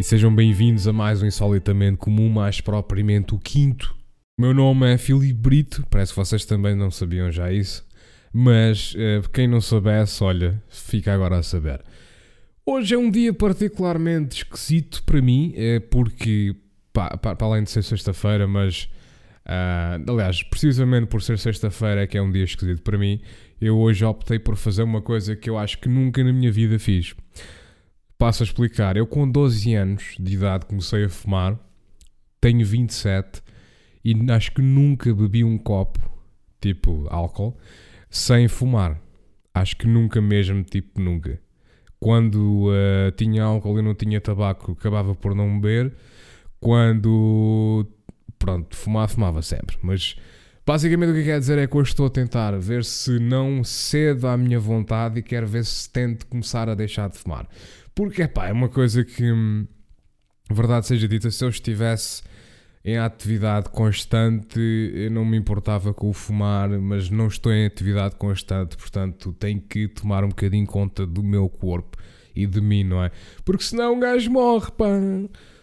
E sejam bem-vindos a mais um Insolitamente Comum, mais propriamente o quinto. Meu nome é Filipe Brito, parece que vocês também não sabiam já isso, mas eh, quem não soubesse, olha, fica agora a saber. Hoje é um dia particularmente esquisito para mim, é porque, para além de ser sexta-feira, mas Uh, aliás, precisamente por ser sexta-feira é que é um dia esquisito para mim, eu hoje optei por fazer uma coisa que eu acho que nunca na minha vida fiz. Passo a explicar. Eu com 12 anos de idade comecei a fumar, tenho 27 e acho que nunca bebi um copo, tipo álcool, sem fumar. Acho que nunca mesmo, tipo nunca. Quando uh, tinha álcool e não tinha tabaco, acabava por não beber. Quando pronto, fumar, fumava sempre. Mas basicamente o que quer dizer é que hoje estou a tentar ver se não cedo à minha vontade e quero ver se tento começar a deixar de fumar. Porque, pá, é uma coisa que, hum, verdade seja dita, se eu estivesse em atividade constante, eu não me importava com o fumar, mas não estou em atividade constante, portanto tenho que tomar um bocadinho conta do meu corpo e de mim, não é? Porque senão um gajo morre, pá.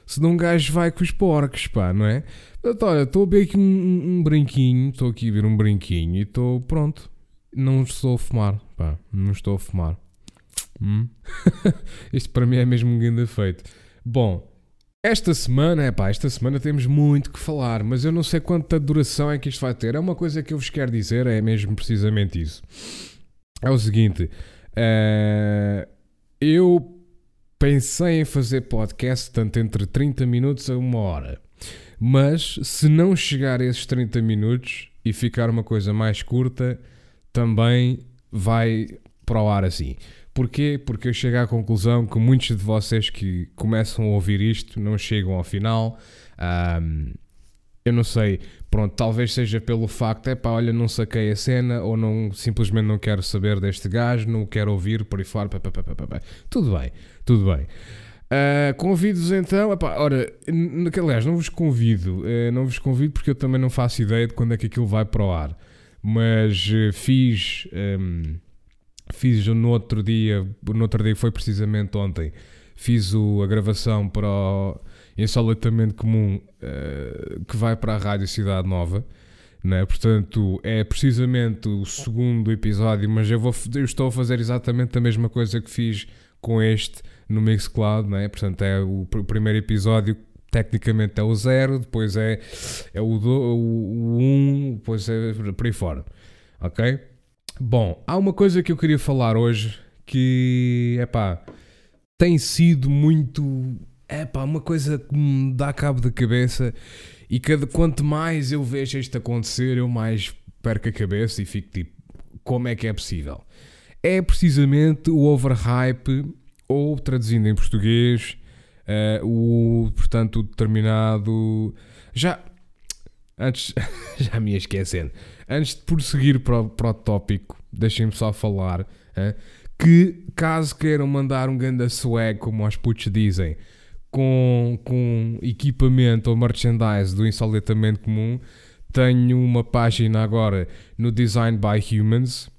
Senão um gajo vai com os porcos, pá, não é? Portanto, olha, estou a ver aqui um, um brinquinho, estou aqui a ver um brinquinho e estou pronto. Não estou a fumar, pá, não estou a fumar. Hum? Isto para mim é mesmo um grande efeito. Bom, esta semana, é pá, esta semana temos muito que falar, mas eu não sei quanta duração é que isto vai ter. É uma coisa que eu vos quero dizer, é mesmo precisamente isso. É o seguinte, uh, eu pensei em fazer podcast tanto entre 30 minutos a uma hora. Mas se não chegar a esses 30 minutos e ficar uma coisa mais curta, também vai para o ar assim. Porquê? Porque eu chego à conclusão que muitos de vocês que começam a ouvir isto não chegam ao final. Um, eu não sei, pronto, talvez seja pelo facto, é pá, olha, não saquei a cena ou não, simplesmente não quero saber deste gajo, não quero ouvir por aí fora, pá, pá, pá, pá, pá. tudo bem, tudo bem. Uh, Convido-vos então, epá, ora, aliás, não vos convido, uh, não vos convido porque eu também não faço ideia de quando é que aquilo vai para o ar, mas uh, fiz, um, fiz no outro dia, no outro dia foi precisamente ontem, fiz o, a gravação para o Insolitamente Comum que vai para a Rádio Cidade Nova. Né? Portanto, é precisamente o segundo episódio, mas eu, vou, eu estou a fazer exatamente a mesma coisa que fiz com este no Mixcloud, né? portanto é o, o primeiro episódio tecnicamente é o 0, depois é, é o 1, o, um, depois é por aí fora. Ok? Bom, há uma coisa que eu queria falar hoje que, é pá, tem sido muito, é pá, uma coisa que me dá cabo da cabeça e cada, quanto mais eu vejo isto acontecer, eu mais perco a cabeça e fico tipo, como é que é possível? É precisamente o overhype ou traduzindo em português, uh, o, portanto, o determinado. Já. Antes. já me ia esquecendo. Antes de prosseguir para o, para o tópico, deixem-me só falar que, caso queiram mandar um ganda swag, como os putos dizem, com, com equipamento ou merchandise do Insolitamente Comum, tenho uma página agora no Design by Humans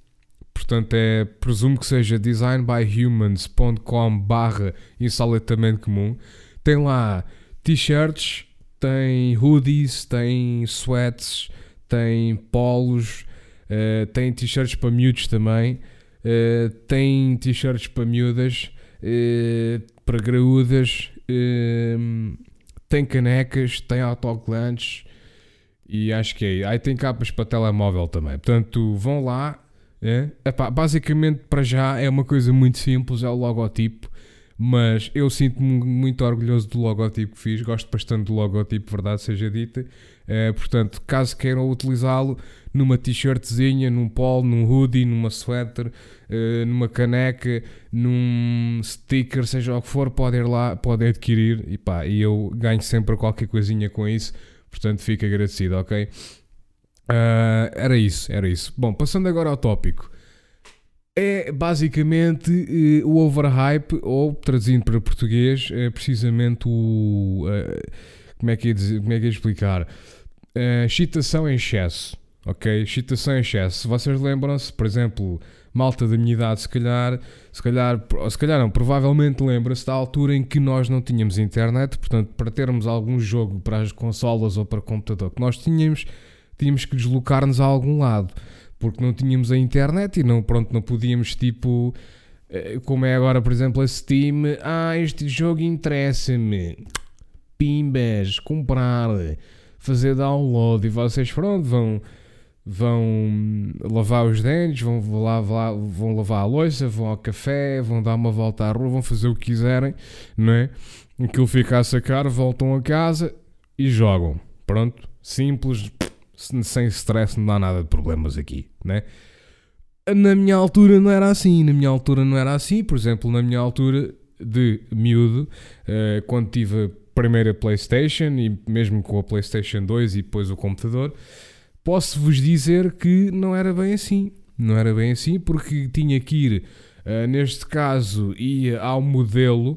Portanto, é, presumo que seja designbyhumans.com barra insolitamente comum. Tem lá t-shirts, tem hoodies, tem sweats, tem polos, uh, tem t-shirts para miúdos também, uh, tem t-shirts para miúdas, uh, para graúdas, tem canecas, tem autocolantes e acho que é. Aí tem capas para telemóvel também. Portanto, vão lá, é? Epá, basicamente, para já, é uma coisa muito simples: é o logotipo. Mas eu sinto-me muito orgulhoso do logotipo que fiz, gosto bastante do logotipo, verdade seja dita. Uh, portanto, caso queiram utilizá-lo numa t-shirtzinha, num polo, num hoodie, numa sweater, uh, numa caneca, num sticker, seja o que for, podem ir lá, podem adquirir e pá, e eu ganho sempre qualquer coisinha com isso, portanto fico agradecido, ok? Uh, era isso, era isso. Bom, passando agora ao tópico é basicamente uh, o overhype, ou traduzindo para português, é precisamente o. Uh, como, é que ia dizer, como é que ia explicar? Uh, excitação em excesso. Ok? Excitação em excesso. Vocês lembram-se, por exemplo, malta da minha idade, se calhar, se calhar, se calhar não, provavelmente lembra-se da altura em que nós não tínhamos internet, portanto, para termos algum jogo para as consolas ou para o computador que nós tínhamos, tínhamos que deslocar-nos a algum lado porque não tínhamos a internet e não, pronto, não podíamos tipo eh, como é agora, por exemplo, a Steam, ah, este jogo interessa-me, pimbas, comprar, fazer download e vocês pronto, vão vão lavar os dentes, vão lavar, vão lavar a louça, vão ao café, vão dar uma volta à rua, vão fazer o que quiserem, não é? Aquilo fica a sacar, voltam a casa e jogam. Pronto, simples, sem stress, não dá nada de problemas aqui, né? Na minha altura não era assim, na minha altura não era assim, por exemplo, na minha altura de miúdo, uh, quando tive a primeira Playstation e mesmo com a Playstation 2 e depois o computador, posso-vos dizer que não era bem assim, não era bem assim porque tinha que ir, uh, neste caso, ia ao modelo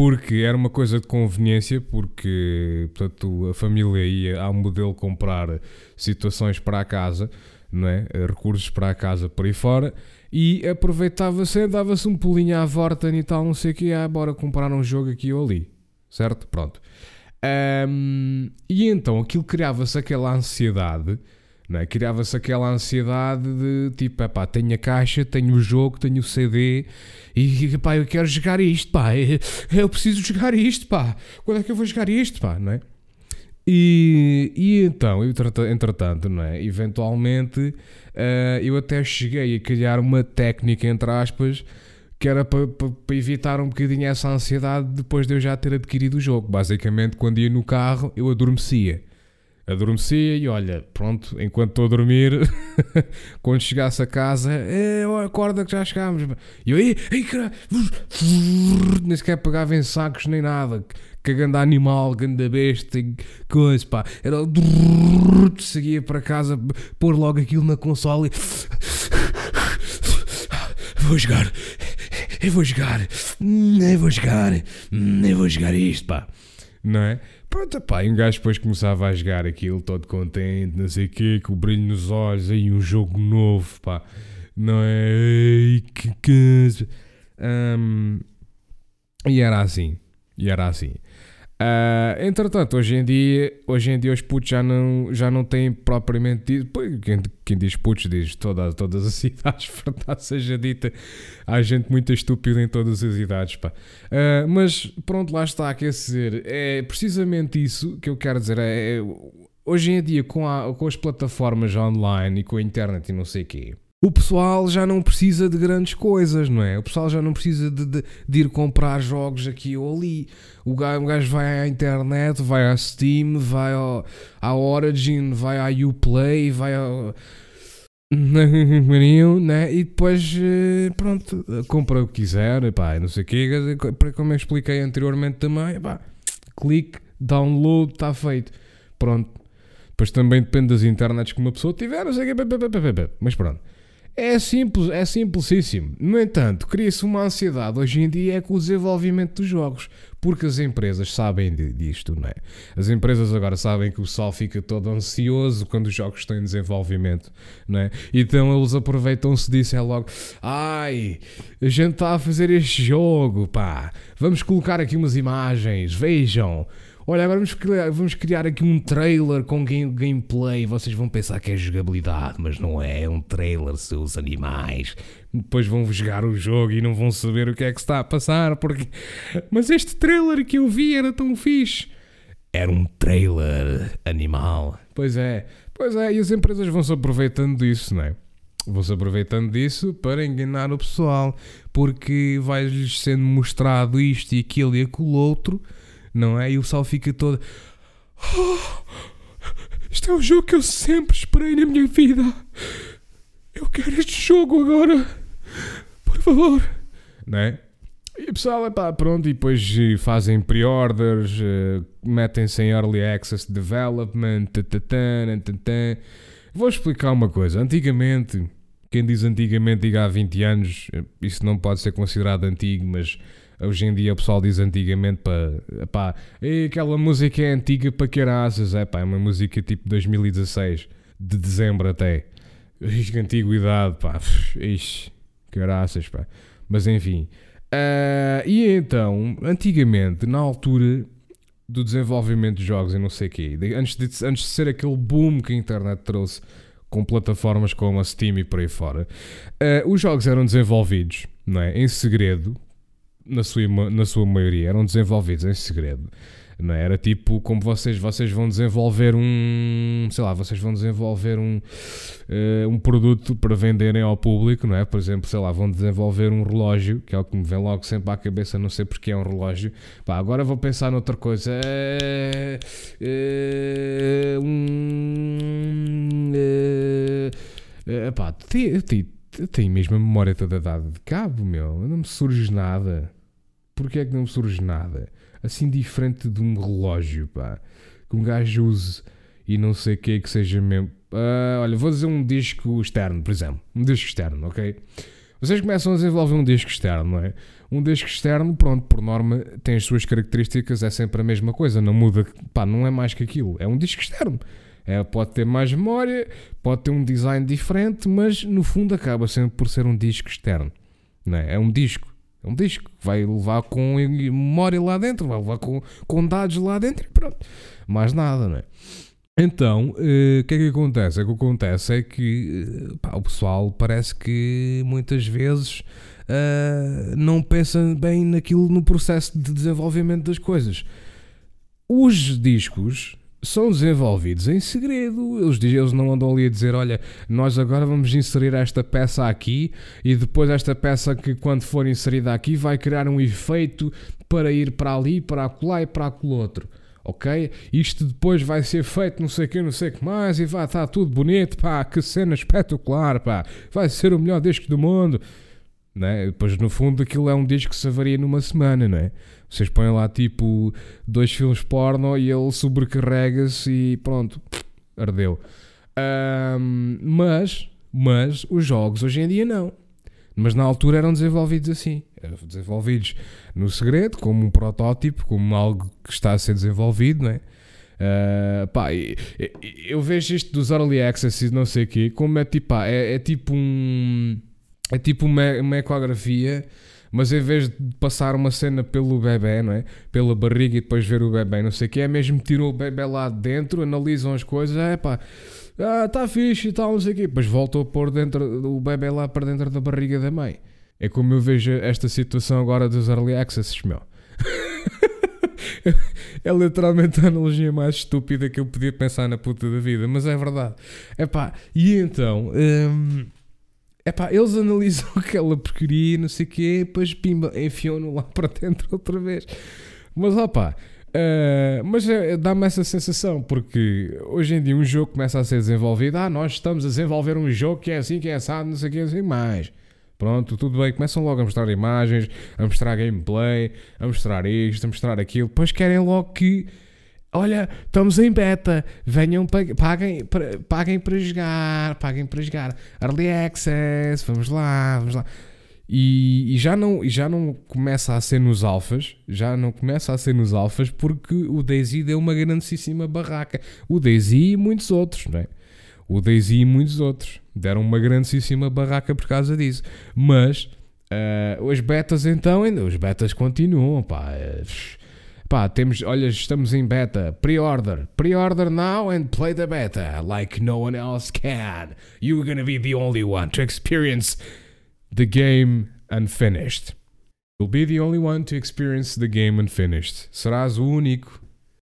porque era uma coisa de conveniência, porque portanto, a família ia ao modelo comprar situações para a casa, não é? recursos para a casa por aí fora, e aproveitava-se, dava-se um pulinho à Vorten e tal, não sei o que, ah, bora comprar um jogo aqui ou ali, certo? Pronto. Um, e então aquilo criava-se aquela ansiedade é? Criava-se aquela ansiedade de tipo, pá, tenho a caixa, tenho o jogo, tenho o CD e pá, eu quero jogar isto, pá, eu preciso jogar isto, pá, quando é que eu vou jogar isto, pá, não é? E, e então, entretanto, não é? Eventualmente, uh, eu até cheguei a criar uma técnica, entre aspas, que era para, para, para, evitar um bocadinho essa ansiedade depois de eu já ter adquirido o jogo. Basicamente, quando ia no carro, eu adormecia adormecia e olha, pronto, enquanto estou a dormir, quando chegasse a casa, é, acorda que já chegámos. E eu, ei, ei, nem sequer pegava em sacos nem nada. Que ganda animal, ganda besta, coisa, pá. Era seguia para casa, pôr logo aquilo na console e. Vou jogar, eu vou jogar, eu vou jogar, eu vou jogar isto, pá. Não é? Pronto, pá, e um gajo depois começava a jogar aquilo todo contente, não sei o quê, com o brilho nos olhos, aí um jogo novo, pá, não é? Ei, que coisa. Um, e era assim, e era assim. Uh, entretanto, hoje em dia, hoje em dia os putos já não, já não têm propriamente. Quem, quem diz putos diz toda, todas as idades, verdade seja dita. Há gente muito estúpida em todas as idades, pá. Uh, mas pronto, lá está, quer dizer, é precisamente isso que eu quero dizer. É, é hoje em dia, com, a, com as plataformas online e com a internet e não sei o quê o pessoal já não precisa de grandes coisas, não é? O pessoal já não precisa de, de, de ir comprar jogos aqui ou ali. O gajo, o gajo, vai à internet, vai à Steam, vai ao, à Origin, vai à Uplay, vai ao. né? E depois, eh, pronto, compra o que quiser, pá, não sei o quê. Como eu expliquei anteriormente também, pá, clique, download, está feito. Pronto. Depois também depende das internets que uma pessoa tiver, não sei o quê, mas pronto. É simples, é simplicíssimo. No entanto, cria-se uma ansiedade hoje em dia é com o desenvolvimento dos jogos, porque as empresas sabem disto, não é? As empresas agora sabem que o pessoal fica todo ansioso quando os jogos estão em desenvolvimento, não é? Então eles aproveitam-se disso, é logo, ai, a gente está a fazer este jogo, pá, vamos colocar aqui umas imagens, vejam. Olha, agora vamos criar, vamos criar aqui um trailer com game, gameplay. Vocês vão pensar que é jogabilidade, mas não é. É um trailer, seus animais. Depois vão jogar o jogo e não vão saber o que é que está a passar. Porque... Mas este trailer que eu vi era tão fixe. Era um trailer animal. Pois é, pois é. E as empresas vão se aproveitando disso, não é? vão-se aproveitando disso para enganar o pessoal, porque vai-lhes sendo mostrado isto e aquilo e aquilo outro, não é? E o pessoal fica todo. "Oh, isto é o jogo que eu sempre esperei na minha vida. Eu quero este jogo agora. Por favor. Não é? E o pessoal, epá, pronto, e depois eh, fazem pre-orders, eh, metem-se em early access development, tatatã. Vou explicar uma coisa. Antigamente, quem diz antigamente diga há 20 anos, eh, isso não pode ser considerado antigo, mas hoje em dia o pessoal diz antigamente para. Pá, aquela música é antiga para caraças. É pá, é uma música tipo 2016, de dezembro até. Ixi, antiguidade, pá. Ixi, caraças, pá. Mas enfim. Ah, e então, antigamente, na altura do desenvolvimento de jogos e não sei o quê, antes de, antes de ser aquele boom que a internet trouxe com plataformas como a Steam e por aí fora, ah, os jogos eram desenvolvidos não é, em segredo, na sua, na sua maioria, eram desenvolvidos em segredo. Não é? Era tipo como vocês, vocês vão desenvolver um, sei lá, vocês vão desenvolver um, eh, um produto para venderem ao público, não é? Por exemplo, sei lá, vão desenvolver um relógio, que é o que me vem logo sempre à cabeça, não sei porque é um relógio. Pá, agora vou pensar noutra coisa. Eh, eh, um, eh, pá, tenho mesmo a memória toda dada de cabo, meu. Não me surge nada. Porquê é que não surge nada? Assim diferente de um relógio, pá. Que um gajo use e não sei o que que seja mesmo. Ah, olha, vou dizer um disco externo, por exemplo. Um disco externo, ok? Vocês começam a desenvolver um disco externo, não é? Um disco externo, pronto, por norma, tem as suas características, é sempre a mesma coisa, não muda, pá, não é mais que aquilo. É um disco externo. É, pode ter mais memória, pode ter um design diferente, mas no fundo acaba sempre por ser um disco externo. Não é? é um disco. É um disco que vai levar com memória lá dentro, vai levar com, com dados lá dentro e pronto. Mais nada, não é? Então, eh, o que é que acontece? O que acontece é que eh, pá, o pessoal parece que muitas vezes ah, não pensa bem naquilo no processo de desenvolvimento das coisas. Os discos são desenvolvidos em segredo. Eles, eles não andam ali a dizer: olha, nós agora vamos inserir esta peça aqui e depois esta peça que, quando for inserida aqui, vai criar um efeito para ir para ali, para acolá e para aquele outro. Ok? Isto depois vai ser feito, não sei o que, não sei o que mais, e vai estar tudo bonito, pá, que cena espetacular, pá, vai ser o melhor disco do mundo. Né? Depois, no fundo, aquilo é um disco que se avaria numa semana, não é? Vocês põem lá tipo dois filmes porno e ele sobrecarrega-se e pronto, ardeu. Ahm, mas, mas os jogos hoje em dia não. Mas na altura eram desenvolvidos assim. Eram desenvolvidos no segredo, como um protótipo, como algo que está a ser desenvolvido, não é? Ah, pá, eu vejo isto dos early access e não sei o quê, como é tipo, pá, é, é tipo um. É tipo uma, uma ecografia, mas em vez de passar uma cena pelo bebê, não é? Pela barriga e depois ver o bebê, não sei o que, é mesmo tiram o bebê lá de dentro, analisam as coisas, é pá, ah, tá fixe e tal, não sei o quê, depois voltam a pôr dentro, o bebê lá para dentro da barriga da mãe. É como eu vejo esta situação agora dos early accesses, meu. é literalmente a analogia mais estúpida que eu podia pensar na puta da vida, mas é verdade. Epá, e então, hum, epá, eles analisam aquela porcaria, não sei o quê, depois pimba, enfiam-no lá para dentro outra vez. Mas opá, eh, mas é- dá-me essa sensação, porque hoje em dia um jogo começa a ser desenvolvido, ah, nós estamos a desenvolver um jogo que é assim, que é assado, não sei o que, assim mais. Pronto, tudo bem, começam logo a mostrar imagens, a mostrar gameplay, a mostrar isto, a mostrar aquilo, depois querem logo que Olha, estamos em beta. Venham, pag- paguem, paguem para jogar. Paguem para jogar. Early Access. Vamos lá, vamos lá. E, e já não, já não começa a ser nos alfas. Já não começa a ser nos alfas porque o Daisy deu uma grandíssima barraca. O Daisy e muitos outros, não é? O Daisy e muitos outros deram uma grandíssima barraca por causa disso. Mas ah, os betas então, ainda os betas continuam, pá. eh, Pá, temos, olha, estamos em beta, pre-order, pre-order now and play the beta like no one else can. You're gonna be the only one to experience the game unfinished. You'll be the only one to experience the game unfinished. Serás o único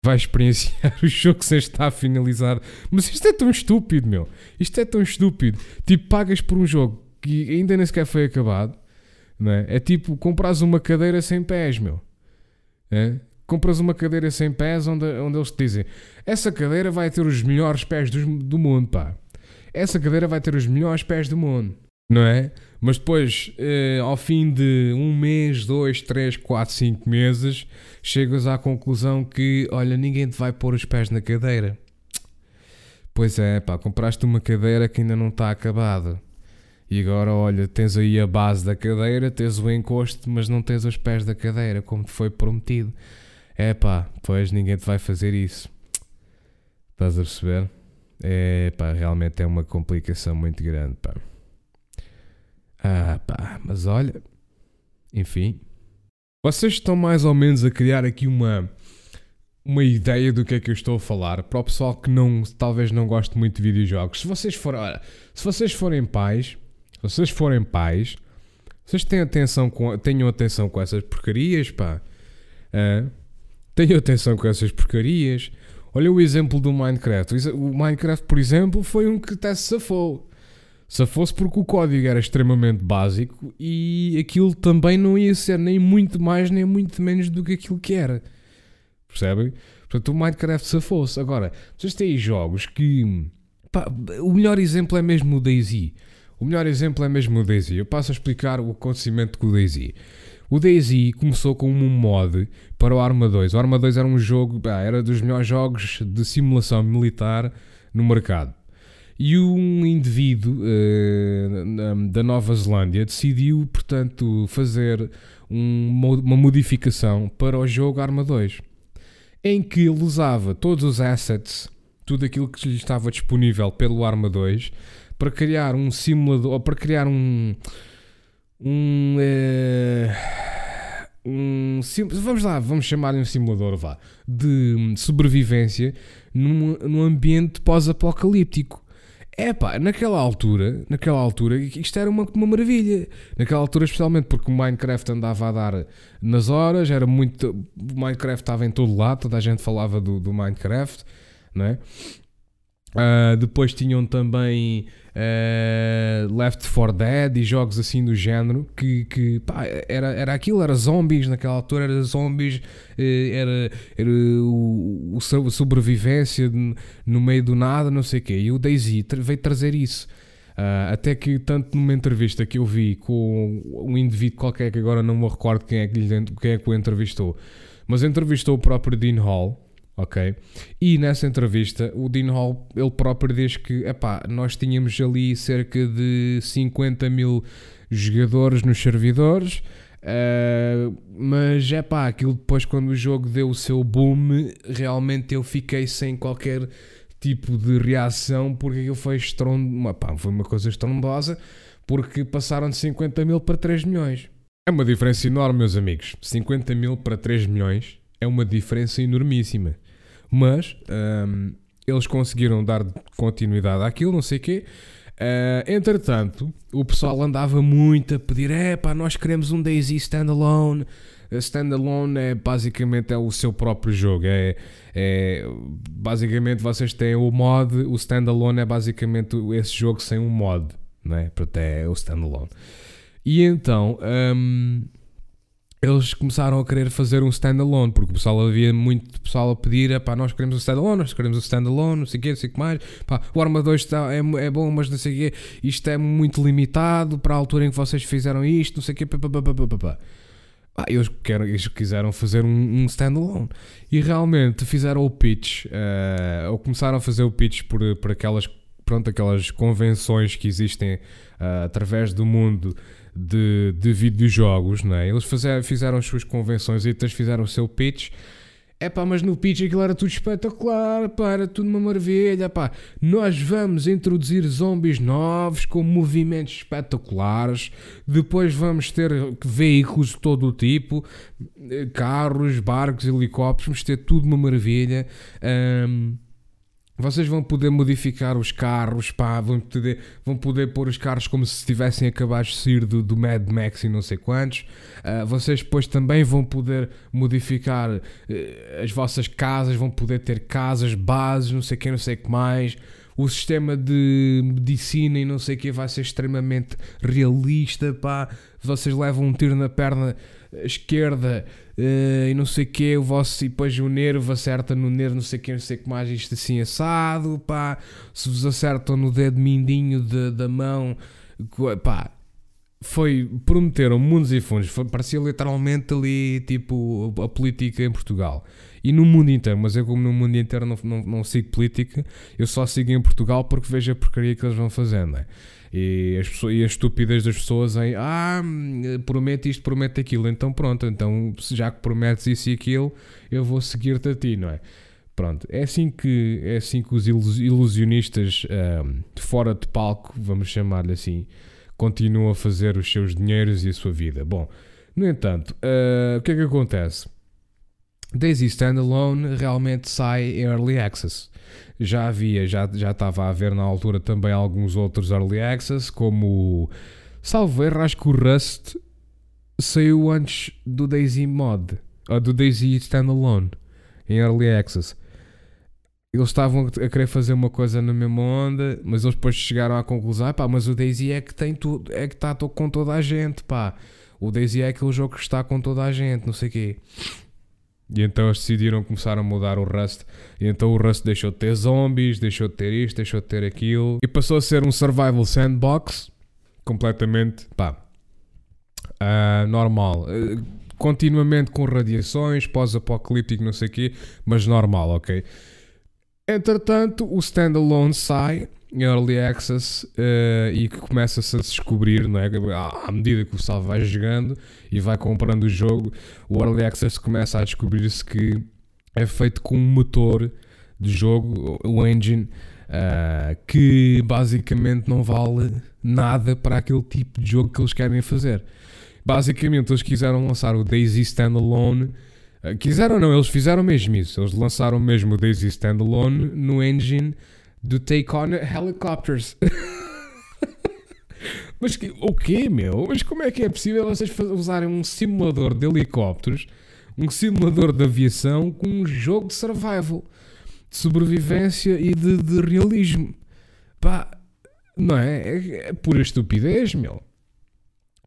vai experienciar o jogo sem estar finalizado. Mas isto é tão estúpido, meu. Isto é tão estúpido. Tipo, pagas por um jogo que ainda nem sequer foi acabado. Não é? é tipo, compras uma cadeira sem pés, meu. É? Compras uma cadeira sem pés onde, onde eles te dizem essa cadeira vai ter os melhores pés do, do mundo, pá. Essa cadeira vai ter os melhores pés do mundo. Não é? Mas depois, eh, ao fim de um mês, dois, três, quatro, cinco meses, chegas à conclusão que, olha, ninguém te vai pôr os pés na cadeira. Pois é, pá, compraste uma cadeira que ainda não está acabada. E agora, olha, tens aí a base da cadeira, tens o encosto, mas não tens os pés da cadeira, como te foi prometido. É pois ninguém te vai fazer isso. Estás a perceber? É pá, realmente é uma complicação muito grande, pá. Ah, pá, mas olha, enfim. Vocês estão mais ou menos a criar aqui uma uma ideia do que é que eu estou a falar para o pessoal que não, talvez não goste muito de videojogos. Se vocês forem, olha, se vocês forem pais, se vocês forem pais, vocês têm atenção com, tenham atenção com essas porcarias, pá. Ah, tenham atenção com essas porcarias. Olha o exemplo do Minecraft. O Minecraft, por exemplo, foi um que até se safou. Se fosse porque o código era extremamente básico e aquilo também não ia ser nem muito mais nem muito menos do que aquilo que era. Percebem? Portanto, o Minecraft se fosse. Agora, vocês têm jogos que. Pá, o melhor exemplo é mesmo o Daisy. O melhor exemplo é mesmo o Daisy. Eu passo a explicar o acontecimento com o Daisy. O Daisy começou com um mod para o Arma 2. O Arma 2 era um jogo, era dos melhores jogos de simulação militar no mercado. E um indivíduo uh, da Nova Zelândia decidiu, portanto, fazer um, uma modificação para o jogo Arma 2, em que ele usava todos os assets, tudo aquilo que lhe estava disponível pelo Arma 2, para criar um simulador, ou para criar um. Um. Uh, um vamos lá, vamos chamar-lhe um simulador vá, de sobrevivência num, num ambiente pós-apocalíptico. É pá, naquela altura, naquela altura, isto era uma, uma maravilha. Naquela altura, especialmente porque o Minecraft andava a dar nas horas, era muito. O Minecraft estava em todo lado, toda a gente falava do, do Minecraft, não é? Uh, depois tinham também uh, Left 4 Dead e jogos assim do género que, que pá, era, era aquilo, era zombies naquela altura, era zombies, uh, era, era o, o, sobrevivência no meio do nada, não sei o quê. E o Daisy veio trazer isso. Uh, até que, tanto numa entrevista que eu vi com um indivíduo qualquer que agora não me recordo quem é que, lhe, quem é que o entrevistou, mas entrevistou o próprio Dean Hall ok? E nessa entrevista o Dean Hall, ele próprio diz que, epá, nós tínhamos ali cerca de 50 mil jogadores nos servidores, uh, mas, é pá, aquilo depois quando o jogo deu o seu boom, realmente eu fiquei sem qualquer tipo de reação, porque aquilo foi estrondo, epá, foi uma coisa estrondosa, porque passaram de 50 mil para 3 milhões. É uma diferença enorme, meus amigos. 50 mil para 3 milhões é uma diferença enormíssima. Mas um, eles conseguiram dar continuidade àquilo, não sei o quê. Uh, entretanto, o pessoal andava muito a pedir: é pá, nós queremos um Daisy standalone. Standalone é basicamente é o seu próprio jogo. É, é, basicamente vocês têm o mod, o standalone é basicamente esse jogo sem um mod, não é? Portanto, é o standalone. E então, um, eles começaram a querer fazer um standalone, porque o pessoal havia muito pessoal a pedir, pá, nós queremos um standalone, nós queremos um standalone, não sei o quê, não sei o que mais, pá, o Arma 2 está, é, é bom, mas não sei o quê, isto é muito limitado para a altura em que vocês fizeram isto, não sei o quê, pá, pá, pá, pá, pá, pá. Ah, eles, querem, eles quiseram fazer um, um, standalone. E realmente fizeram o pitch, uh, ou começaram a fazer o pitch por, por aquelas, pronto, aquelas convenções que existem uh, através do mundo de, de videojogos, não é? Eles fizeram, fizeram as suas convenções e fizeram o seu pitch. É pá, mas no pitch aquilo era tudo espetacular, pá, era tudo uma maravilha, pá. Nós vamos introduzir zombies novos com movimentos espetaculares, depois vamos ter veículos de todo o tipo, carros, barcos, helicópteros, vamos ter tudo uma maravilha. Um, Vocês vão poder modificar os carros, pá, vão poder, vão poder pôr os carros como se tivessem acabado de sair do, do Mad Max e não sei quantos. Uh, vocês depois também vão poder modificar uh, as vossas casas, vão poder ter casas, bases, não sei o que, não sei o que mais. O sistema de medicina e não sei o que vai ser extremamente realista, pá. Vocês levam um tiro na perna esquerda uh, e não sei o que, o vosso e depois o nervo acerta no nervo, não sei o não sei o que mais, isto assim assado, pá, se vos acertam no dedo mindinho de, da mão, pá, foi, prometeram mundos e fundos, foi, parecia literalmente ali, tipo, a política em Portugal. E no mundo inteiro, mas eu como no mundo inteiro não, não, não sigo política, eu só sigo em Portugal porque vejo a porcaria que eles vão fazendo, é? E, as pessoas, e a estupidez das pessoas em ah, promete isto, promete aquilo, então pronto, então já que prometes isso e aquilo, eu vou seguir-te a ti, não é? Pronto, é assim que, é assim que os ilusionistas um, fora de palco, vamos chamar-lhe assim, continuam a fazer os seus dinheiros e a sua vida. Bom, no entanto, uh, o que é que acontece? Daisy Standalone realmente sai em Early Access já havia, já, já estava a haver na altura também alguns outros early access, como salvo erro, acho que o Rust saiu antes do Daisy Mod, ou do Daisy Standalone, em early access. Eles estavam a querer fazer uma coisa na mesma onda, mas eles depois chegaram à conclusão: pá, mas o Daisy é que tem tudo, é que está com toda a gente, pá. O Daisy é aquele jogo que está com toda a gente, não sei o quê. E então eles decidiram começar a mudar o Rust. E então o Rust deixou de ter zombies, deixou de ter isto, deixou de ter aquilo. E passou a ser um survival sandbox. Completamente, pá, uh, normal. Uh, continuamente com radiações, pós-apocalíptico, não sei o quê, mas normal, ok? Entretanto, o standalone sai Early Access uh, e que começa-se a descobrir, não é? à medida que o pessoal vai jogando e vai comprando o jogo, o Early Access começa a descobrir-se que é feito com um motor de jogo, o engine, uh, que basicamente não vale nada para aquele tipo de jogo que eles querem fazer. Basicamente, eles quiseram lançar o Daisy Standalone. Uh, quiseram não, eles fizeram mesmo isso. Eles lançaram mesmo o Daisy Standalone no engine do Take On Helicopters. Mas que, o quê, meu? Mas como é que é possível vocês usarem um simulador de helicópteros, um simulador de aviação com um jogo de survival, de sobrevivência e de, de realismo? Pá, não é? é? É pura estupidez, meu.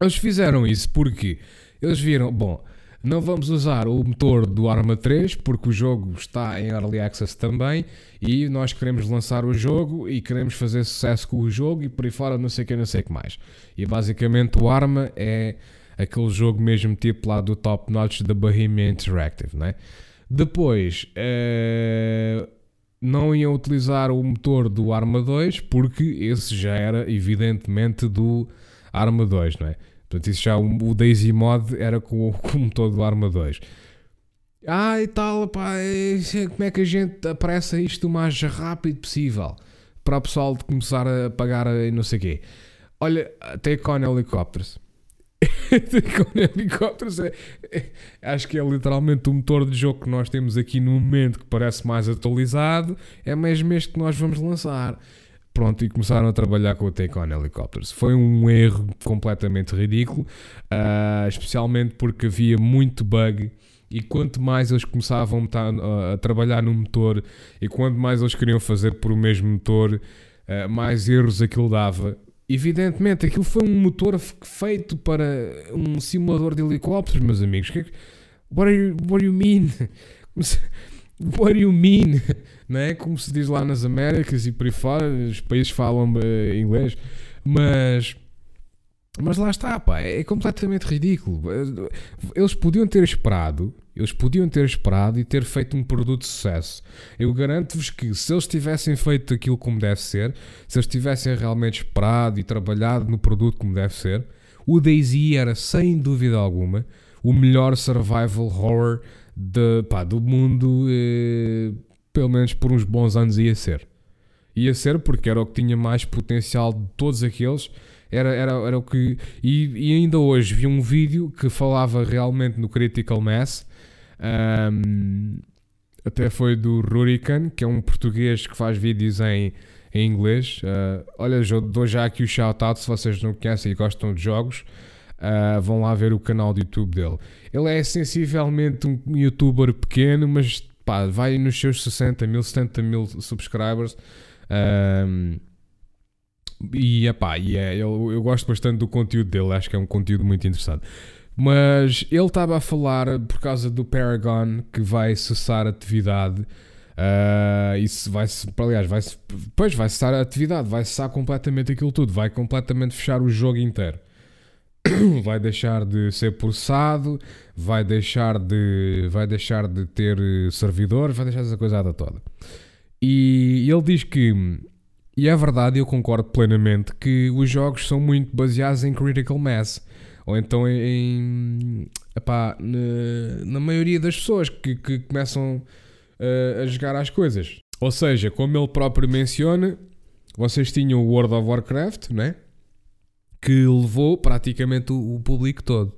Eles fizeram isso porque eles viram, bom, não vamos usar o motor do Arma 3 porque o jogo está em Early Access também e nós queremos lançar o jogo e queremos fazer sucesso com o jogo e por aí fora não sei o que, não sei o que mais. E basicamente o Arma é aquele jogo mesmo tipo lá do top notch da Bohemia Interactive, né? Depois, uh, não iam utilizar o motor do Arma 2 porque esse já era evidentemente do Arma 2, não é? Portanto, isso já o, Daisy Mod era com, com o motor do Arma 2. Ah, e tal, pá, como é que a gente apressa isto o mais rápido possível para o pessoal começar a pagar e não sei quê. Olha, Take on Helicopters. take on Helicopters é, é, acho que é literalmente o motor de jogo que nós temos aqui no momento que parece mais atualizado. É mesmo este que nós vamos lançar. Pronto, e começaram a trabalhar com o Take On Helicopters. Foi um erro completamente ridículo, uh, especialmente porque havia muito bug. E quanto mais eles começavam a, a, trabalhar no motor e quanto mais eles queriam fazer por o mesmo motor, uh, mais erros aquilo dava. Evidentemente, aquilo foi um motor feito para um simulador de helicópteros, meus amigos. É what, are you, what do you mean? What do you mean? Né? Como se diz lá nas Américas e por aí fora, os países falam uh, inglês, mas. Mas lá está, pá, é completamente ridículo. Eles podiam ter esperado, eles podiam ter esperado e ter feito um produto de sucesso. Eu garanto-vos que se eles tivessem feito aquilo como deve ser, se eles tivessem realmente esperado e trabalhado no produto como deve ser, o Daisy era sem dúvida alguma o melhor survival horror de, pá, do mundo. Eh, pelo menos por uns bons anos ia ser. Ia ser porque era o que tinha mais potencial de todos aqueles. Era, era, era o que. E, e ainda hoje vi um vídeo que falava realmente no Critical Mass um, até foi do Rurikan, que é um português que faz vídeos em, em inglês. Uh, olha, dou já aqui o shout-out se vocês não conhecem e gostam de jogos. Uh, vão lá ver o canal do YouTube dele. Ele é sensivelmente um youtuber pequeno, mas pá, vai nos seus 60 mil, 70 mil subscribers. Um, e, epá, e é, eu, eu gosto bastante do conteúdo dele, acho que é um conteúdo muito interessante. Mas ele estava a falar por causa do Paragon que vai cessar atividade. Uh, isso vai aliás, vai pois vai cessar a atividade, vai cessar completamente aquilo tudo, vai completamente fechar o jogo inteiro. vai deixar de ser processado, vai deixar de, vai deixar de ter servidores, vai deixar essa coisada toda. E ele diz que, e é verdade, eu concordo plenamente, que os jogos são muito baseados em critical mass. Ou então em. Epá, na, na maioria das pessoas que, que começam uh, a jogar as coisas. Ou seja, como ele próprio menciona, vocês tinham o World of Warcraft, né? Que levou praticamente o, o público todo.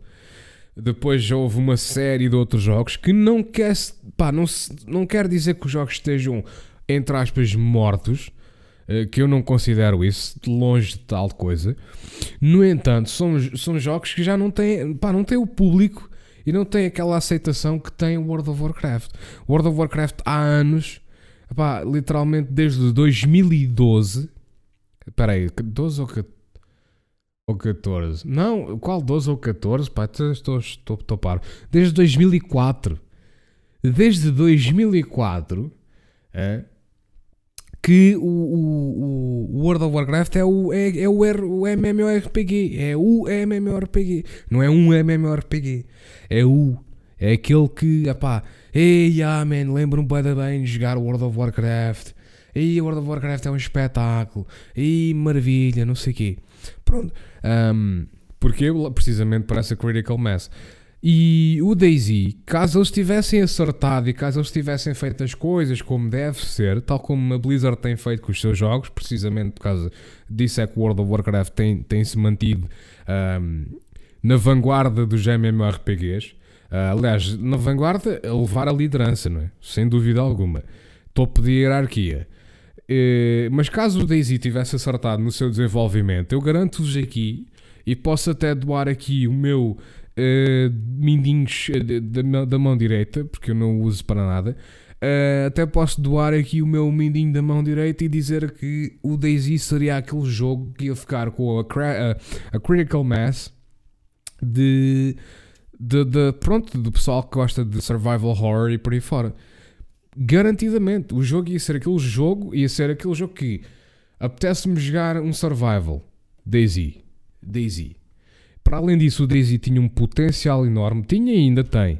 Depois já houve uma série de outros jogos que não quer, pá, não, não quer dizer que os jogos estejam, entre aspas, mortos, eh, que eu não considero isso, de longe de tal coisa. No entanto, são, são jogos que já não têm, pá, não têm o público e não têm aquela aceitação que tem o World of Warcraft. World of Warcraft há anos, pá, literalmente desde 2012. Espera aí, 12 ou 14? Ou 14. Não, qual 12 ou 14? Pá, estou, estou, estou paro. Desde 2004. Desde 2004 é, que o, o, o, World of Warcraft é o, é, é o, o MMORPG. É o MMORPG. Não é um MMORPG. É o. É aquele que, pá, ei, ah, man, lembro-me bem de jogar World of Warcraft. E World of Warcraft é um espetáculo. E maravilha, não sei o quê. Pronto. Um, porque precisamente para essa critical mass. E o Daisy, caso eles tivessem acertado e caso eles tivessem feito as coisas como deve ser, tal como a Blizzard tem feito com os seus jogos, precisamente por causa disso é que World of Warcraft tem, tem se mantido um, na vanguarda dos MMORPGs. Uh, aliás, na vanguarda, a levar a liderança, não é? Sem dúvida alguma. Topo de hierarquia. Eh, mas caso o Daisy tivesse acertado no seu desenvolvimento, eu garanto-vos aqui, e posso até doar aqui o meu uh, mindinho da, da mão direita, porque eu não o uso para nada. Uh, até posso doar aqui o meu mindinho da mão direita e dizer que o Daisy seria aquele jogo que ia ficar com a, a, a Critical Mass de, de, de, pronto, do pessoal que gosta de survival horror e por aí fora garantidamente, o jogo ia ser aquele jogo, ia ser aquele jogo que apetece-me jogar um survival. Daisy. Daisy. Para além disso, o Daisy tinha um potencial enorme. Tinha e ainda tem.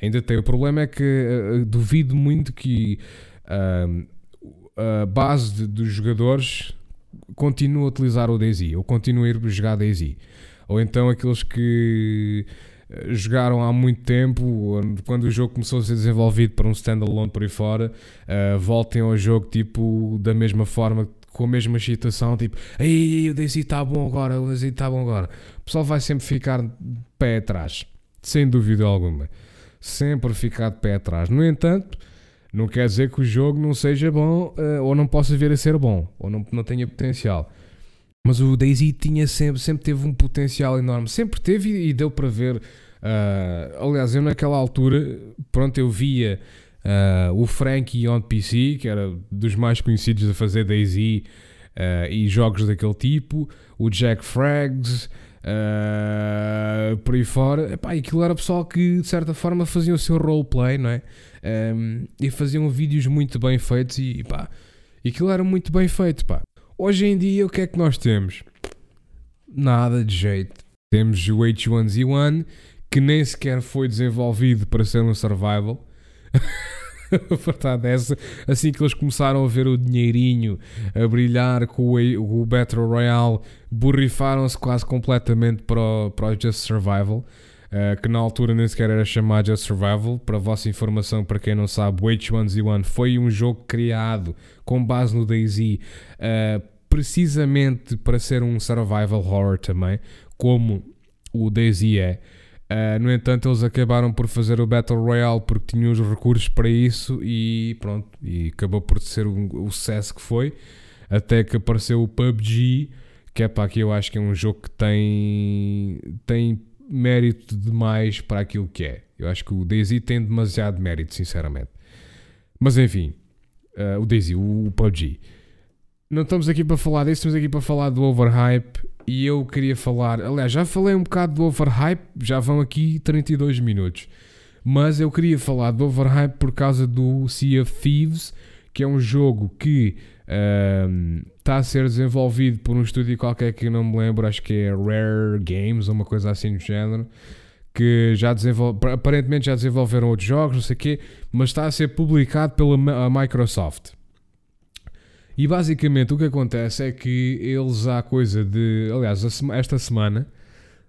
Ainda tem. O problema é que uh, duvido muito que uh, a base de, dos jogadores continue a utilizar o Daisy. Ou continue a jogar Daisy. Ou então aqueles que jogaram há muito tempo, quando o jogo começou a ser desenvolvido para um standalone por aí fora, uh, voltem ao jogo tipo da mesma forma, com a mesma excitação, tipo, ei, o Daisy está bom agora, o Daisy está bom agora. O pessoal vai sempre ficar de pé atrás, sem dúvida alguma. Sempre ficar de pé atrás. No entanto, não quer dizer que o jogo não seja bom uh, ou não possa vir a ser bom, ou não, não tenha potencial. Mas o Daisy tinha sempre, sempre teve um potencial enorme, sempre teve e, e deu para ver. Uh, aliás, eu naquela altura, pronto, eu via uh, o Frankie on PC, que era dos mais conhecidos a fazer Daisy uh, e jogos daquele tipo, o Jack Frags, por aí fora. Epá, aquilo era pessoal que de certa forma fazia o seu roleplay, não é? Um, e faziam vídeos muito bem feitos e pá, aquilo era muito bem feito, pá. Hoje em dia, o que é que nós temos? Nada de jeito. Temos o H1Z1, que nem sequer foi desenvolvido para ser um survival. a verdade é essa. Assim que eles começaram a ver o dinheirinho a brilhar com o, Battle Royale, borrifaram-se quase completamente para o, para o Just Survival. Uh, que na altura nem sequer era chamado Just Survival. Para vossa informação, para quem não sabe, o H1Z1 foi um jogo criado com base no DayZ, uh, precisamente para ser um survival horror também, como o DayZ é. Uh, no entanto, eles acabaram por fazer o Battle Royale porque tinham os recursos para isso e pronto, e acabou por ser o, o sucesso que foi. Até que apareceu o PUBG, que é para aqui eu acho que é um jogo que tem, tem mérito demais para aquilo que é. Eu acho que o Daisy tem demasiado mérito, sinceramente. Mas enfim, uh, o Daisy, o, o PUBG. Não estamos aqui para falar disso, estamos aqui para falar do overhype e eu queria falar, aliás, já falei um bocado do overhype, já vão aqui 32 minutos, mas eu queria falar do overhype por causa do Sea of Thieves, que é um jogo que está a ser desenvolvido por um estúdio qualquer que eu não me lembro, acho que é Rare Games ou uma coisa assim do género, que já desenvolve, aparentemente já desenvolveram outros jogos, não sei o quê, mas está a ser publicado pela Microsoft. E basicamente o que acontece é que eles há coisa de. Aliás, esta semana,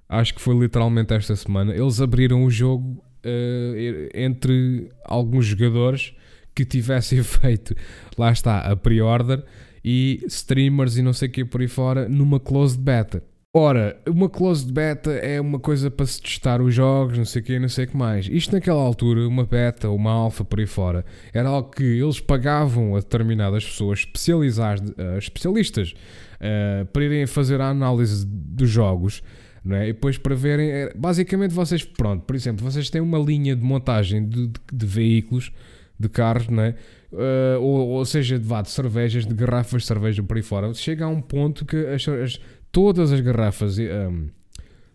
acho que foi literalmente esta semana, eles abriram o jogo uh, entre alguns jogadores que tivessem feito, lá está, a pre-order e streamers e não sei o que por aí fora, numa closed beta. Ora, uma closed beta é uma coisa para se testar os jogos, não sei o que, não sei o que mais. Isto naquela altura, uma beta, uma alfa por aí fora, era algo que eles pagavam a determinadas pessoas especializadas, uh, especialistas uh, para irem fazer a análise dos jogos. É? E depois para verem, é, basicamente vocês, pronto, por exemplo, vocês têm uma linha de montagem de, de, de veículos, de carros, não é? Uh, ou, ou, seja, de, vá, de cervejas, de garrafas de cerveja por aí fora, chega a um ponto que as, as todas as garrafas, um,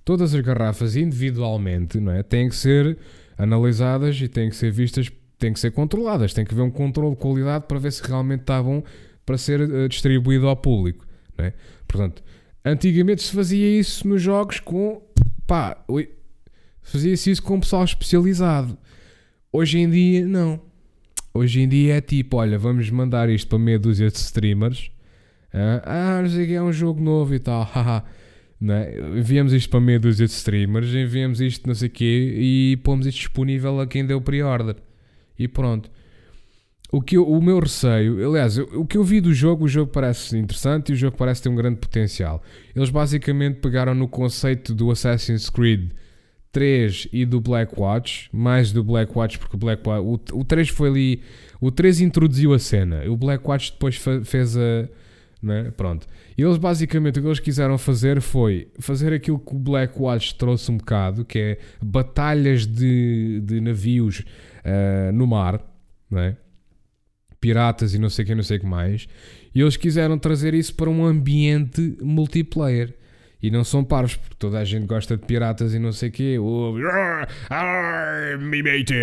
todas as garrafas individualmente, não é? Têm que ser analisadas e têm que ser vistas, têm que ser controladas, tem que haver um controle de qualidade para ver se realmente estavam para ser uh, distribuído ao público, é? Portanto, antigamente se fazia isso nos jogos com, pá, fazia-se isso com pessoal especializado. Hoje em dia, não. Hoje em dia é tipo, olha, vamos mandar isto para meia dúzia de streamers ah, não sei o que, é um jogo novo e tal, haha. Né? Enviamos isto para meia dúzia de streamers, enviamos isto não sei o quê e pomos isto disponível a quem deu pre-order. E pronto. O, que eu, o meu receio, aliás, o que eu vi do jogo, o jogo parece interessante e o jogo parece ter um grande potencial. Eles basicamente pegaram no conceito do Assassin's Creed 3 e do Black Watch, mais do Black Watch, porque o Black Watch, o, o 3 foi ali, o 3 introduziu a cena, o Black Watch depois fez a né? Pronto. E eles basicamente o que eles quiseram fazer foi fazer aquilo que o Black Watch trouxe um bocado, que é batalhas de, de navios uh, no mar, né? piratas e não sei o que, não sei o que mais. E eles quiseram trazer isso para um ambiente multiplayer. E não são paros, porque toda a gente gosta de piratas e não sei o quê. Oh, me mate,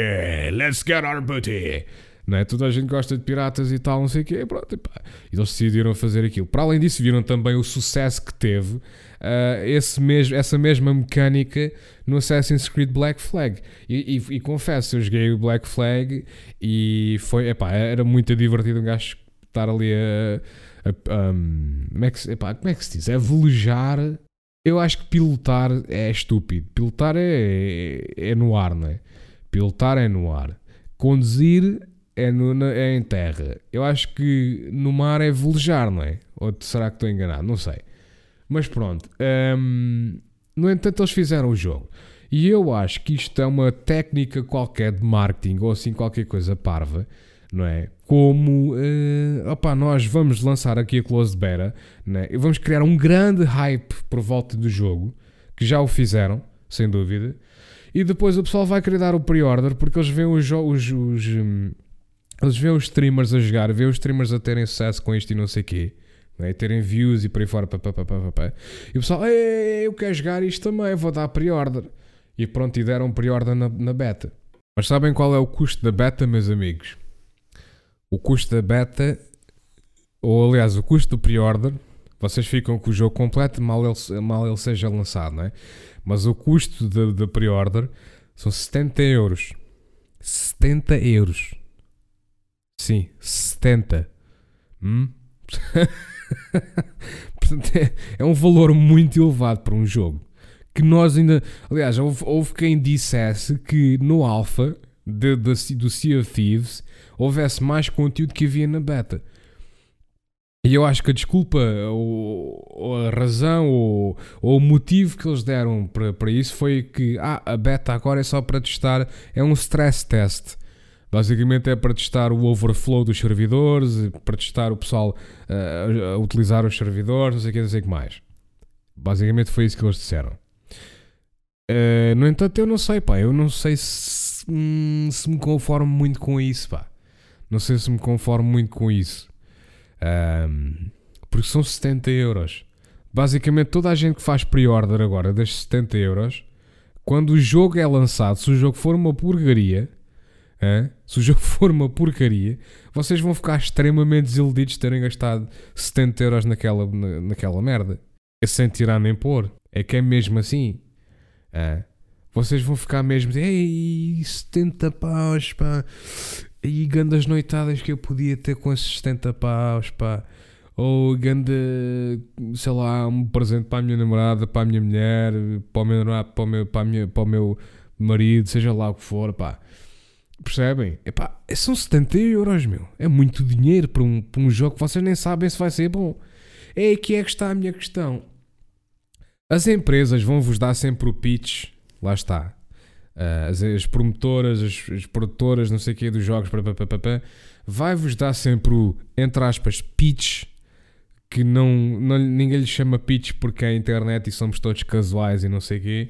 let's get our booty não é? Toda a gente gosta de piratas e tal, não sei o quê. Pronto, e eles decidiram fazer aquilo. Para além disso, viram também o sucesso que teve uh, esse mesmo, essa mesma mecânica no Assassin's Creed Black Flag. E, e, e confesso, eu joguei o Black Flag e foi, epá, era muito divertido um gajo estar ali a. a um, como, é que, epá, como é que se diz? É velejar. Eu acho que pilotar é estúpido. Pilotar é, é, é no ar, não é? Pilotar é no ar. Conduzir é, no, é em terra. Eu acho que no mar é velejar, não é? Ou será que estou enganado? Não sei. Mas pronto. Um, no entanto, eles fizeram o jogo. E eu acho que isto é uma técnica qualquer de marketing ou assim qualquer coisa parva, não é? Como, uh, opa, nós vamos lançar aqui a Close Beta, né? e vamos criar um grande hype por volta do jogo, que já o fizeram, sem dúvida, e depois o pessoal vai querer dar o pre-order porque eles veem os, os, os, hum, eles veem os streamers a jogar, veem os streamers a terem sucesso com isto e não sei o quê, né? terem views e por aí fora, pá, pá, pá, pá, pá. e o pessoal, eu quero jogar isto também, vou dar pre-order. E pronto, e deram pre-order na, na beta. Mas sabem qual é o custo da beta, meus amigos? O custo da beta, ou aliás, o custo do pre-order, vocês ficam com o jogo completo mal ele, mal ele seja lançado, não é? Mas o custo da pre-order são 70 euros. 70 euros. Sim, 70. Hum? é, é um valor muito elevado para um jogo. Que nós ainda. Aliás, houve, houve quem dissesse que no Alpha de, de, do Sea of Thieves houvesse mais conteúdo que havia na beta. E eu acho que a desculpa, ou, ou a razão, ou, ou, o motivo que eles deram para, para isso foi que ah, a beta agora é só para testar, é um stress test. Basicamente é para testar o overflow dos servidores, para testar o pessoal uh, a utilizar os servidores, não sei o que, não sei o que mais. Basicamente foi isso que eles disseram. Uh, no entanto, eu não sei, pá, eu não sei se, hum, se me conformo muito com isso, pá. Não sei se me conformo muito com isso. Um, porque são 70 euros. Basicamente, toda a gente que faz pre-order agora das 70 euros, quando o jogo é lançado, se o jogo for uma porcaria, hein? se o jogo for uma porcaria, vocês vão ficar extremamente desiludidos de terem gastado 70 euros naquela, na, naquela merda. É sem tirar nem pôr. É que é mesmo assim. Hein? Vocês vão ficar mesmo. Ei, 70 paus, pá. E grandes noitadas que eu podia ter com esses 70 paus, pá. Ou ganda, sei lá, um presente para a minha namorada, para a minha mulher, para o meu para o meu, para, minha, para o meu marido, seja lá o que for, pá. Percebem? Epá, são 70 euros, meu. É muito dinheiro para um, para um jogo que vocês nem sabem se vai ser bom. É aqui é que está a minha questão. As empresas vão vos dar sempre o pitch, lá está, as, as, promotoras, as, as, produtoras, não sei o que, dos jogos, vai-vos dar sempre o, entre aspas, pitch, que não, não, ninguém lhe chama pitch porque é internet e somos todos casuais e não sei o quê,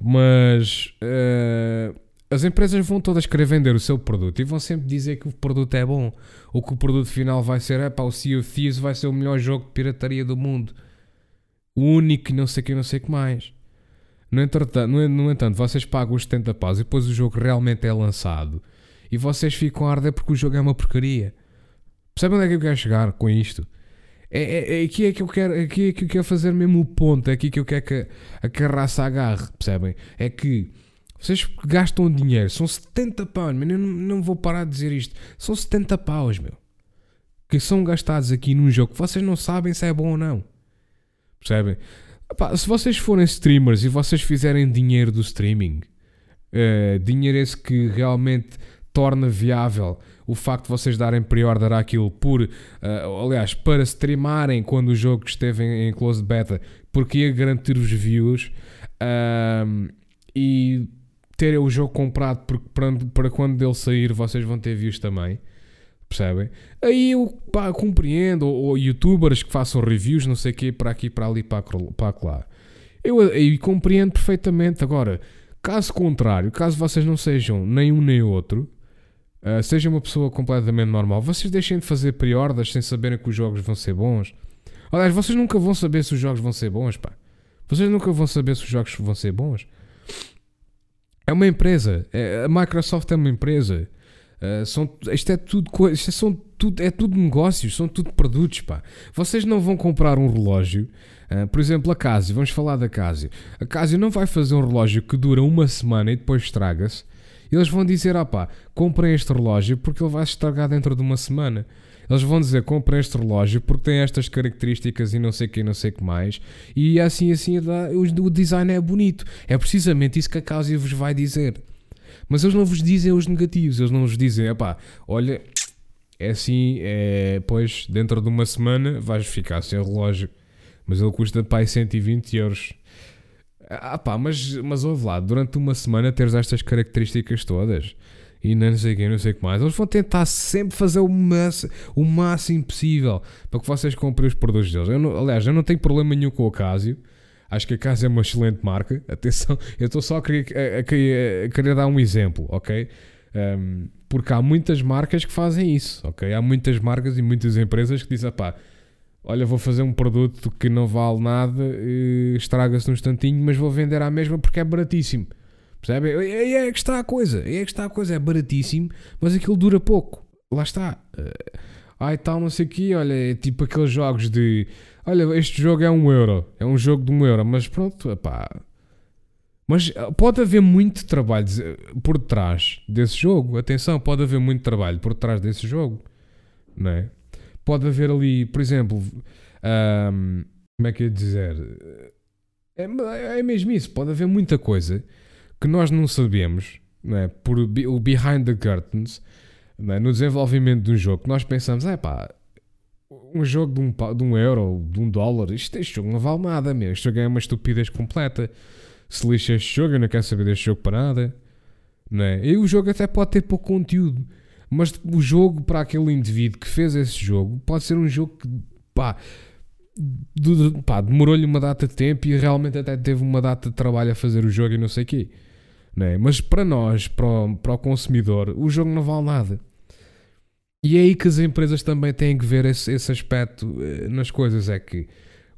mas uh, as empresas vão todas querer vender o seu produto e vão sempre dizer que o produto é bom, ou que o produto final vai ser, é pá, o Sea of Thieves vai ser o melhor jogo de pirataria do mundo, o único não sei o que, não sei o que mais. No, entretanto, no, entanto, vocês pagam os 70 paus e depois o jogo realmente é lançado e vocês ficam a arder porque o jogo é uma porcaria. Percebem onde é que eu quero chegar com isto? É, é, é, aqui é que eu quero, aqui é que eu quero fazer mesmo o ponto, é aqui que eu quero que a, a raça agarre, percebem? É que vocês gastam dinheiro, são 70 paus, mas eu não, não vou parar de dizer isto, são 70 paus, meu, que são gastados aqui num jogo que vocês não sabem se é bom ou não, percebem? Epá, se vocês forem streamers e vocês fizerem dinheiro do streaming, uh, dinheiro esse que realmente torna viável o facto de vocês darem pre-order àquilo por, uh, aliás, para streamarem quando o jogo esteve em, em closed beta, porque ia garantir os views uh, e terem o jogo comprado porque para, para quando ele sair vocês vão ter views também. Percebem? Aí eu pá, compreendo, ou, ou, youtubers que façam reviews, não sei o quê, para aqui, para ali, para, para lá. Eu, compreendo perfeitamente. Agora, caso contrário, caso vocês não sejam nem um nem outro, uh, seja uma pessoa completamente normal, vocês deixem de fazer pre-orders sem saberem que os jogos vão ser bons. Aliás, vocês nunca vão saber se os jogos vão ser bons, pá. Vocês nunca vão saber se os jogos vão ser bons. É uma empresa. É, a Microsoft é uma empresa. Uh, são, isto é tudo, isto é, são tudo, é tudo negócios, são tudo produtos, pá. Vocês não vão comprar um relógio, uh, por exemplo, a Casio, vamos falar da Casio. A Casio não vai fazer um relógio que dura uma semana e depois estraga-se. Eles vão dizer, ah pá, comprem este relógio porque ele vai se estragar dentro de uma semana. Eles vão dizer, comprem este relógio porque tem estas características e não sei o que, não sei que mais. E assim, assim, o design é bonito. É precisamente isso que a Casio vos vai dizer. Mas eles não vos dizem os negativos, eles não vos dizem, pá, olha, é assim, é, pois dentro de uma semana vais ficar sem relógio, mas ele custa pá, 120 euros. Ah pá, mas, mas ouve lá, durante uma semana teres estas características todas e não sei quem, não sei o que mais. Eles vão tentar sempre fazer o o máximo possível para que vocês comprem os produtos deles. Eu não, aliás, eu não tenho problema nenhum com o Casio. Acho que a casa é uma excelente marca. Atenção, eu estou só a querer, a, a, a querer, dar um exemplo, ok? Um, porque há muitas marcas que fazem isso, ok? Há muitas marcas e muitas empresas que dizem, pá, olha, vou fazer um produto que não vale nada, estraga-se num instantinho, mas vou vender à mesma porque é baratíssimo. Percebe? Aí é que está a coisa, é que está a coisa, é baratíssimo, mas aquilo dura pouco. Lá está. Uh, ai tal, não sei o quê, olha, é tipo aqueles jogos de olha, este jogo é um euro, é um jogo de um euro, mas pronto, pá. Mas eh, pode haver muito trabalho por trás desse jogo. Atenção, pode haver muito trabalho por trás desse jogo, não é? Pode haver ali, por exemplo, como é que eu ia dizer? É, é mesmo isso, pode haver muita coisa que nós não sabemos, não é? Por o behind the curtains, é? no desenvolvimento de um jogo, que nós pensamos, é pá, um jogo de um, de um euro, de um dólar, isto, este jogo não vale nada, meu. Este jogo é uma estupidez completa. Se lixa este jogo, eu não quero saber deste jogo para nada. Não é? E o jogo até pode ter pouco conteúdo. Mas o jogo para aquele indivíduo que fez esse jogo pode ser um jogo que pá, pá demorou-lhe uma data de tempo e realmente até teve uma data de trabalho a fazer o jogo e não sei o quê. Não é? Mas para nós, para o, para o consumidor, o jogo não vale nada. E é aí que as empresas também têm que ver esse, esse aspecto eh, nas coisas. É que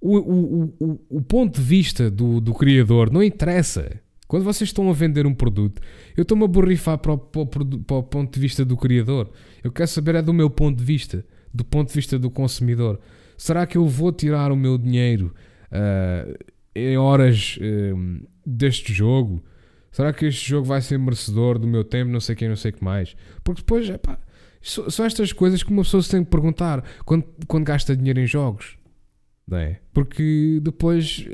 o, o, o, o ponto de vista do, do criador não interessa. Quando vocês estão a vender um produto, eu estou-me a borrifar para o, para, o, para o, ponto de vista do criador. Eu quero saber é do meu ponto de vista, do ponto de vista do consumidor. Será que eu vou tirar o meu dinheiro uh, em horas uh, deste jogo? Será que este jogo vai ser merecedor do meu tempo? Não sei quem, não sei o que mais. Porque depois, epá, são estas coisas que uma pessoa se tem que perguntar quando, quando gasta dinheiro em jogos. Não é? Porque depois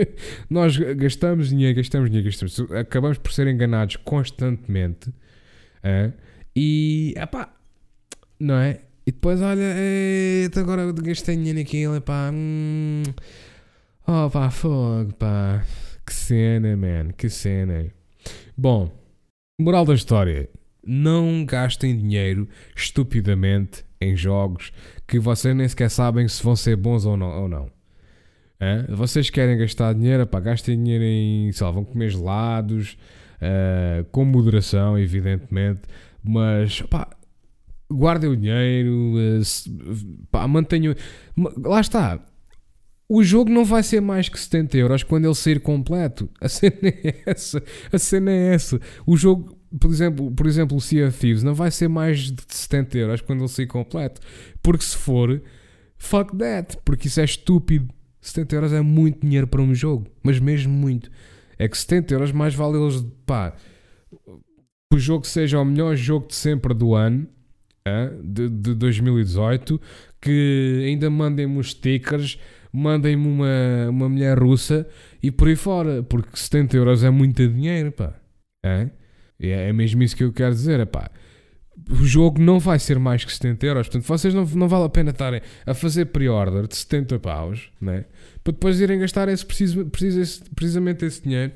nós gastamos dinheiro, gastamos dinheiro, gastamos. Acabamos por ser enganados constantemente. É? E, epá, não é? E depois, olha, é, agora gastei dinheiro naquilo, pá. Hum, oh, pá, fogo, pá. Que cena, man, que cena. Bom, moral da história. Não gastem dinheiro estupidamente em jogos que vocês nem sequer sabem se vão ser bons ou não. Ou não. É? Vocês querem gastar dinheiro, pá, gastem dinheiro em, sei lá, vão comer gelados, uh, com moderação, evidentemente, mas, pá, guardem o dinheiro, pá, mantenham. Lá está. O jogo não vai ser mais que 70 euros quando ele sair completo. A cena é essa. A cena é essa. O jogo, por exemplo, por exemplo o Sea of Thieves, não vai ser mais de 70 euros quando ele sair completo. Porque se for, fuck that. Porque isso é estúpido. 70 euros é muito dinheiro para um jogo, mas mesmo muito. É que 70 euros mais vale eles, pá, o jogo seja o melhor jogo de sempre do ano, de, de 2018, que ainda mandem-me os stickers, mandem-me uma, uma mulher russa e por aí fora, porque 70 euros é muito dinheiro, pá. É? é mesmo isso que eu quero dizer, é pá o jogo não vai ser mais que 70 euros. Portanto, vocês não, não vale a pena estarem a fazer pre-order de 70 paus, né? para depois irem gastar esse, preciso, esse, precisamente esse dinheiro.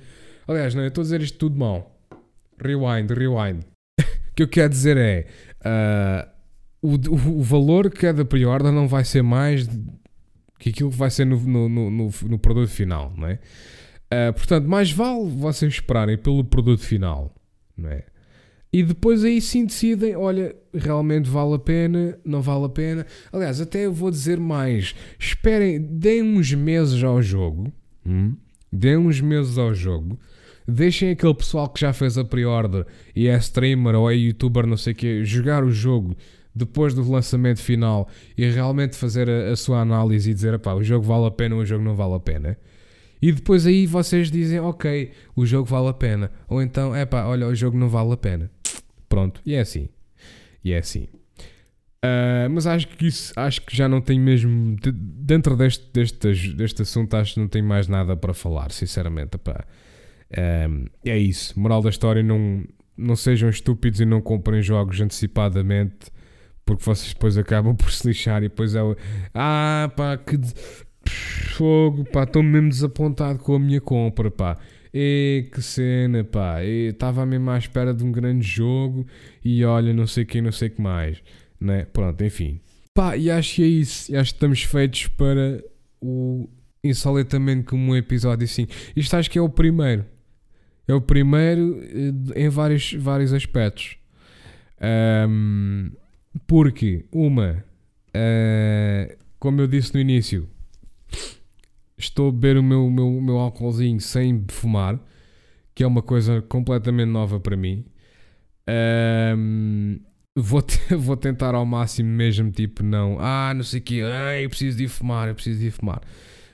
Aliás, não, eu estou a dizer isto tudo mal. Rewind, rewind. o que eu quero dizer é uh, o, o, valor que é da pre-order não vai ser mais que aquilo vai ser no, no, no, no, no produto final, não é? Uh, portanto, mais vale vocês esperarem pelo produto final, não é? E depois aí sim decidem, olha, realmente vale a pena, não vale a pena. Aliás, até eu vou dizer mais. Esperem, deem uns meses ao jogo. Hum? Deem uns meses ao jogo. Deixem aquele pessoal que já fez a pre-order e é streamer ou é youtuber, não sei o quê, jogar o jogo depois do lançamento final e realmente fazer a, a sua análise e dizer, pá, o jogo vale a pena ou o jogo não vale a pena. E depois aí vocês dizem, ok, o jogo vale a pena. Ou então, é pá, olha, o jogo não vale a pena. Pronto, e é assim. E é assim. Uh, mas acho que isso acho que já não tenho mesmo. De, dentro deste, deste, deste assunto, acho que não tenho mais nada para falar, sinceramente. Epá. Uh, é isso. Moral da história: não, não sejam estúpidos e não comprem jogos antecipadamente, porque vocês depois acabam por se lixar e depois é o. Ah, pá, que. Fogo, pá, estou mesmo desapontado com a minha compra, pá. E que cena, pá. Estava mesmo à espera de um grande jogo e olha, não sei quem, não sei que mais. Né? Pronto, enfim. Pá, e acho que é isso. Acho que estamos feitos para o insolitamente como um episódio assim. Isto acho que é o primeiro. É o primeiro eh, em vários, vários aspectos. Um, porque, uma, uh, como eu disse no início, estou a beber o meu, meu, meu álcoolzinho sem fumar, que é uma coisa completamente nova para mim. Um, vou, vou tentar ao máximo mesmo, tipo, não, ah, não sei o quê, ah, eu preciso de fumar, eu preciso de fumar.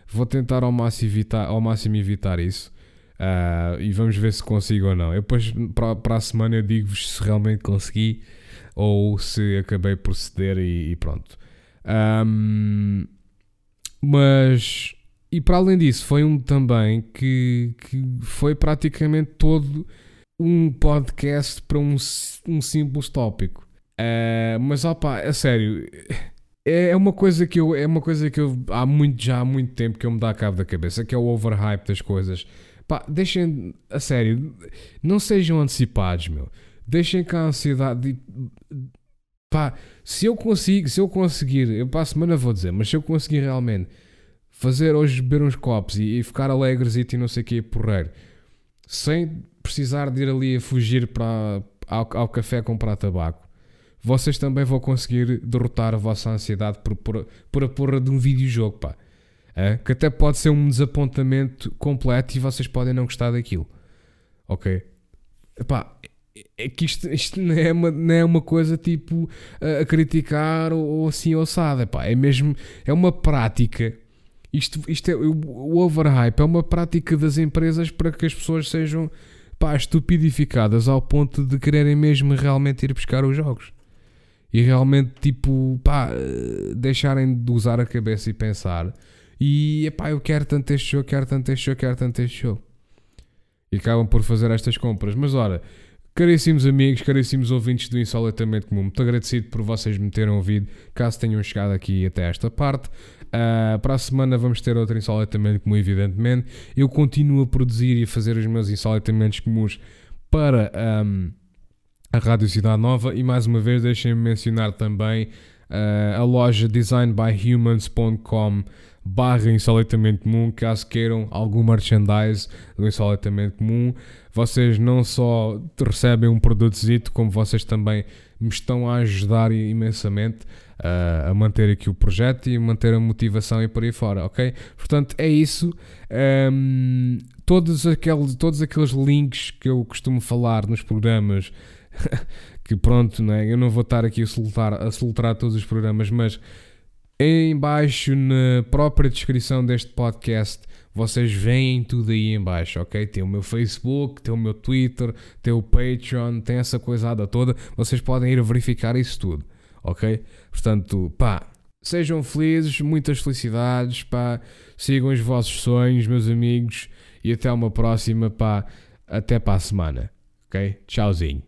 Vou tentar ao máximo evitar, ao máximo evitar isso. Uh, e vamos ver se consigo ou não. Eu depois, para, para a semana, eu digo-vos se realmente consegui ou se acabei por ceder e, e pronto. Um, mas e para além disso, foi um também que, que foi praticamente todo um podcast para um, um simples tópico. Uh, mas opa, a sério, é uma coisa que eu é uma coisa que eu há muito já há muito tempo que eu me dá cabo da cabeça que é o overhype das coisas pá deixem a sério não sejam antecipados meu deixem cá a ansiedade pá se eu consigo se eu conseguir eu para a semana vou dizer mas se eu conseguir realmente fazer hoje beber uns copos e, e ficar alegres e não sei o que porreiro sem precisar de ir ali a fugir para ao, ao café comprar tabaco vocês também vão conseguir derrotar a vossa ansiedade por, por, por a porra de um videojogo, pá. É? Que até pode ser um desapontamento completo e vocês podem não gostar daquilo. Ok? Epá, é que isto, isto não, é uma, não é uma coisa tipo a, a criticar ou, ou assim ossada. Epá, é mesmo, é uma prática. Isto, isto é, o overhype é uma prática das empresas para que as pessoas sejam pá, estupidificadas ao ponto de quererem mesmo realmente ir buscar os jogos e realmente, tipo, pá, deixarem de usar a cabeça e pensar. E, pá, eu quero tanto este show, quero tanto este show, quero tanto este show. E acabam por fazer estas compras. Mas, ora, caríssimos amigos, caríssimos ouvintes do Insolitamente Comum, muito agradecido por vocês me terem ouvido, caso tenham chegado aqui até esta parte. Uh, para a semana vamos ter outro Insolitamente Comum, evidentemente. Eu continuo a produzir e a fazer os meus Insolitamentos Comuns para... Um, a Rádio Cidade Nova e mais uma vez deixem-me mencionar também uh, a loja designbyhumans.com barra Insolitamente Comum, caso queiram algum merchandise do Insolitamente Comum. Vocês não só recebem um produtozito, como vocês também me estão a ajudar imensamente uh, a manter aqui o projeto e manter a motivação e por aí fora, ok? Portanto, é isso. Um, todos, aqueles, todos aqueles links que eu costumo falar nos programas que pronto, não é? eu não vou estar aqui a soltar, a soltar todos os programas, mas em baixo na própria descrição deste podcast vocês veem tudo aí em baixo, ok? Tem o meu Facebook, tem o meu Twitter, tem o Patreon, tem essa coisada toda. Vocês podem ir verificar isso tudo, ok? Portanto, pá, sejam felizes, muitas felicidades, pá, sigam os vossos sonhos, meus amigos, e até uma próxima, pá, até para a semana, ok? Tchauzinho.